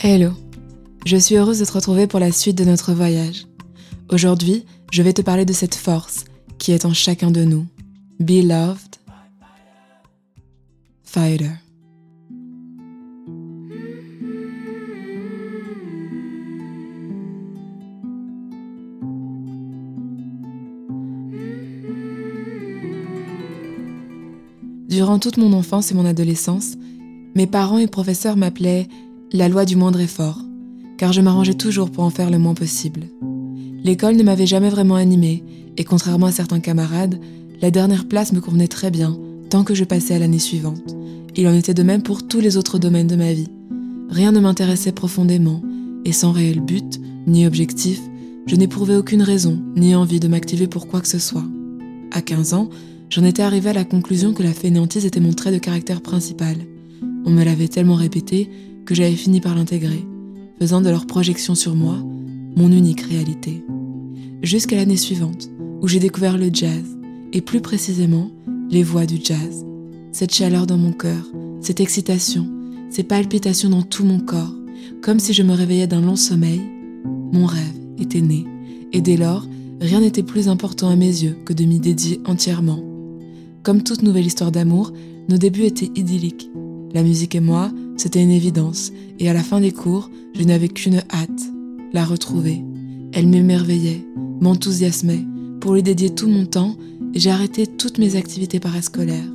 Hello, je suis heureuse de te retrouver pour la suite de notre voyage. Aujourd'hui, je vais te parler de cette force qui est en chacun de nous. Beloved Fighter. Durant toute mon enfance et mon adolescence, mes parents et professeurs m'appelaient la loi du moindre effort, car je m'arrangeais toujours pour en faire le moins possible. L'école ne m'avait jamais vraiment animée, et contrairement à certains camarades, la dernière place me convenait très bien, tant que je passais à l'année suivante. Il en était de même pour tous les autres domaines de ma vie. Rien ne m'intéressait profondément, et sans réel but, ni objectif, je n'éprouvais aucune raison, ni envie de m'activer pour quoi que ce soit. À 15 ans, j'en étais arrivée à la conclusion que la fainéantise était mon trait de caractère principal. On me l'avait tellement répété que j'avais fini par l'intégrer, faisant de leur projection sur moi mon unique réalité. Jusqu'à l'année suivante, où j'ai découvert le jazz, et plus précisément les voix du jazz. Cette chaleur dans mon cœur, cette excitation, ces palpitations dans tout mon corps, comme si je me réveillais d'un long sommeil, mon rêve était né, et dès lors, rien n'était plus important à mes yeux que de m'y dédier entièrement. Comme toute nouvelle histoire d'amour, nos débuts étaient idylliques. La musique et moi, c'était une évidence, et à la fin des cours, je n'avais qu'une hâte, la retrouver. Elle m'émerveillait, m'enthousiasmait. Pour lui dédier tout mon temps, j'ai arrêté toutes mes activités parascolaires.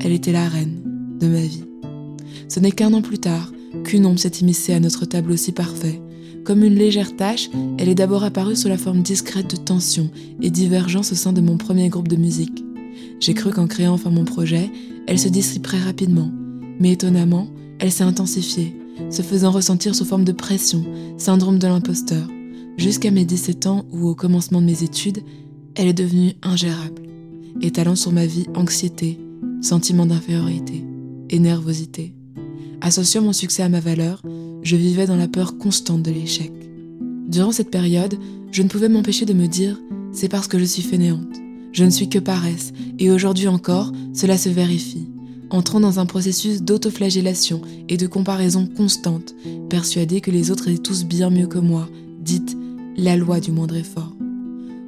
Elle était la reine de ma vie. Ce n'est qu'un an plus tard qu'une ombre s'est immiscée à notre tableau si parfait. Comme une légère tache, elle est d'abord apparue sous la forme discrète de tension et divergence au sein de mon premier groupe de musique. J'ai cru qu'en créant enfin mon projet, elle se dissiperait rapidement. Mais étonnamment, elle s'est intensifiée, se faisant ressentir sous forme de pression, syndrome de l'imposteur, jusqu'à mes 17 ans où, au commencement de mes études, elle est devenue ingérable, étalant sur ma vie anxiété, sentiment d'infériorité et nervosité. Associant mon succès à ma valeur, je vivais dans la peur constante de l'échec. Durant cette période, je ne pouvais m'empêcher de me dire c'est parce que je suis fainéante. Je ne suis que paresse, et aujourd'hui encore, cela se vérifie entrant dans un processus d'autoflagellation et de comparaison constante, persuadé que les autres étaient tous bien mieux que moi, dite la loi du moindre effort.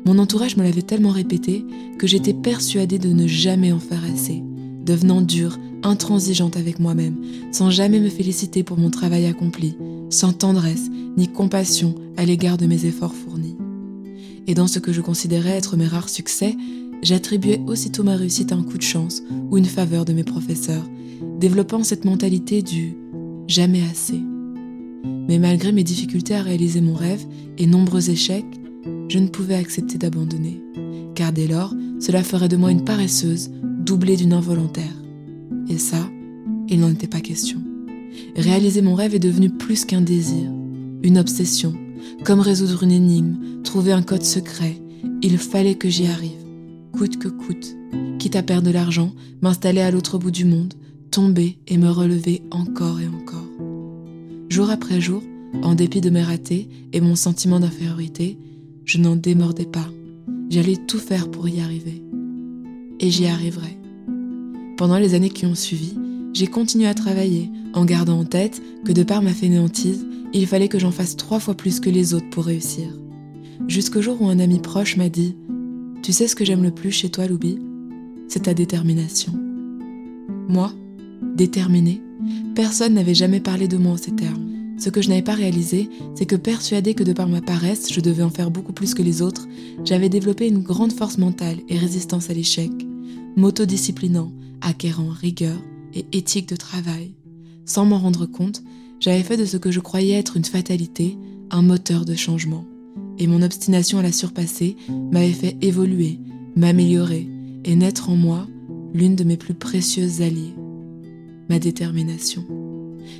Mon entourage me l'avait tellement répété que j'étais persuadée de ne jamais en faire assez, devenant dure, intransigeante avec moi-même, sans jamais me féliciter pour mon travail accompli, sans tendresse ni compassion à l'égard de mes efforts fournis. Et dans ce que je considérais être mes rares succès, j'attribuais aussitôt ma réussite à un coup de chance ou une faveur de mes professeurs, développant cette mentalité du jamais assez. Mais malgré mes difficultés à réaliser mon rêve et nombreux échecs, je ne pouvais accepter d'abandonner, car dès lors, cela ferait de moi une paresseuse doublée d'une involontaire. Et ça, il n'en était pas question. Réaliser mon rêve est devenu plus qu'un désir, une obsession, comme résoudre une énigme, trouver un code secret. Il fallait que j'y arrive coûte que coûte, quitte à perdre de l'argent, m'installer à l'autre bout du monde, tomber et me relever encore et encore. Jour après jour, en dépit de mes ratés et mon sentiment d'infériorité, je n'en démordais pas. J'allais tout faire pour y arriver. Et j'y arriverai. Pendant les années qui ont suivi, j'ai continué à travailler en gardant en tête que de par ma fainéantise, il fallait que j'en fasse trois fois plus que les autres pour réussir. Jusqu'au jour où un ami proche m'a dit tu sais ce que j'aime le plus chez toi, Loubi? C'est ta détermination. Moi, déterminée, personne n'avait jamais parlé de moi en ces termes. Ce que je n'avais pas réalisé, c'est que persuadée que de par ma paresse, je devais en faire beaucoup plus que les autres, j'avais développé une grande force mentale et résistance à l'échec, m'autodisciplinant, acquérant rigueur et éthique de travail. Sans m'en rendre compte, j'avais fait de ce que je croyais être une fatalité un moteur de changement et mon obstination à la surpasser m'avait fait évoluer, m'améliorer et naître en moi l'une de mes plus précieuses alliées, ma détermination.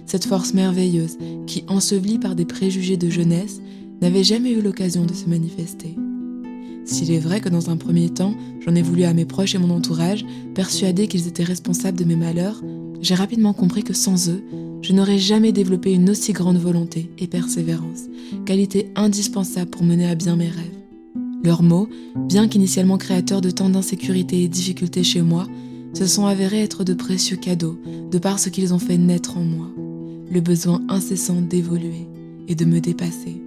Cette force merveilleuse qui, ensevelie par des préjugés de jeunesse, n'avait jamais eu l'occasion de se manifester. S'il est vrai que dans un premier temps, j'en ai voulu à mes proches et mon entourage, persuadés qu'ils étaient responsables de mes malheurs, j'ai rapidement compris que sans eux, je n'aurais jamais développé une aussi grande volonté et persévérance, qualité indispensable pour mener à bien mes rêves. Leurs mots, bien qu'initialement créateurs de tant d'insécurité et difficultés chez moi, se sont avérés être de précieux cadeaux, de par ce qu'ils ont fait naître en moi. le besoin incessant d'évoluer et de me dépasser.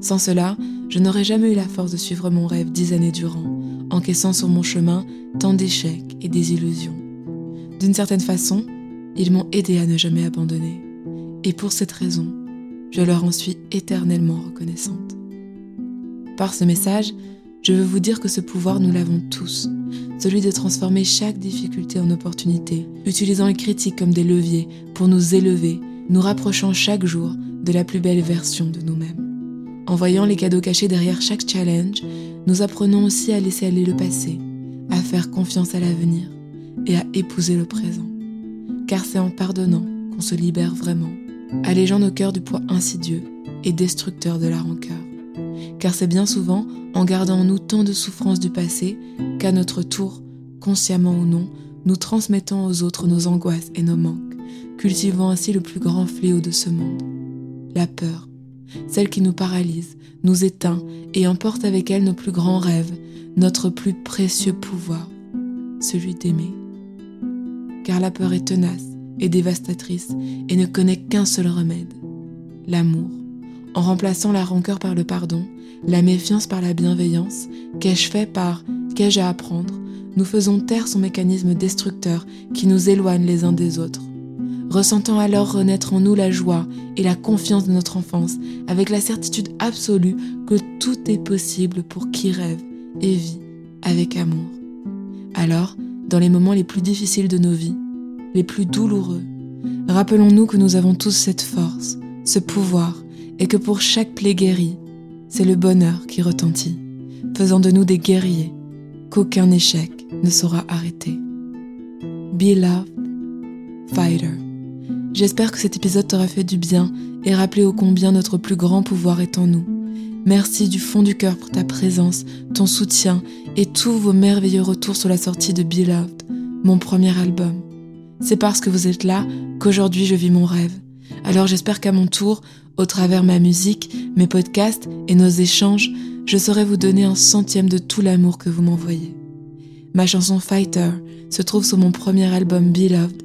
Sans cela, je n'aurais jamais eu la force de suivre mon rêve dix années durant, encaissant sur mon chemin tant d'échecs et des illusions. D'une certaine façon, ils m'ont aidé à ne jamais abandonner. Et pour cette raison, je leur en suis éternellement reconnaissante. Par ce message, je veux vous dire que ce pouvoir, nous l'avons tous, celui de transformer chaque difficulté en opportunité, utilisant les critiques comme des leviers pour nous élever, nous rapprochant chaque jour de la plus belle version de nous-mêmes. En voyant les cadeaux cachés derrière chaque challenge, nous apprenons aussi à laisser aller le passé, à faire confiance à l'avenir et à épouser le présent. Car c'est en pardonnant qu'on se libère vraiment, allégeant nos cœurs du poids insidieux et destructeur de la rancœur. Car c'est bien souvent en gardant en nous tant de souffrances du passé qu'à notre tour, consciemment ou non, nous transmettons aux autres nos angoisses et nos manques, cultivant ainsi le plus grand fléau de ce monde, la peur, celle qui nous paralyse, nous éteint et emporte avec elle nos plus grands rêves, notre plus précieux pouvoir, celui d'aimer. Car la peur est tenace et dévastatrice et ne connaît qu'un seul remède, l'amour. En remplaçant la rancœur par le pardon, la méfiance par la bienveillance, qu'ai-je fait par qu'ai-je à apprendre, nous faisons taire son mécanisme destructeur qui nous éloigne les uns des autres. Ressentant alors renaître en nous la joie et la confiance de notre enfance, avec la certitude absolue que tout est possible pour qui rêve et vit avec amour. Alors, dans les moments les plus difficiles de nos vies, les plus douloureux, rappelons-nous que nous avons tous cette force, ce pouvoir, et que pour chaque plaie guérie, c'est le bonheur qui retentit, faisant de nous des guerriers qu'aucun échec ne saura arrêter. Be loved, fighter. J'espère que cet épisode t'aura fait du bien et rappelé ô combien notre plus grand pouvoir est en nous. Merci du fond du cœur pour ta présence, ton soutien et tous vos merveilleux retours sur la sortie de Beloved, mon premier album. C'est parce que vous êtes là qu'aujourd'hui je vis mon rêve. Alors j'espère qu'à mon tour, au travers ma musique, mes podcasts et nos échanges, je saurai vous donner un centième de tout l'amour que vous m'envoyez. Ma chanson Fighter se trouve sur mon premier album Beloved,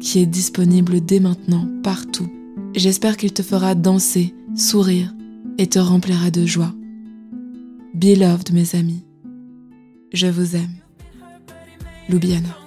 qui est disponible dès maintenant partout. J'espère qu'il te fera danser, sourire et te remplira de joie. Beloved, mes amis, je vous aime. Lubiana.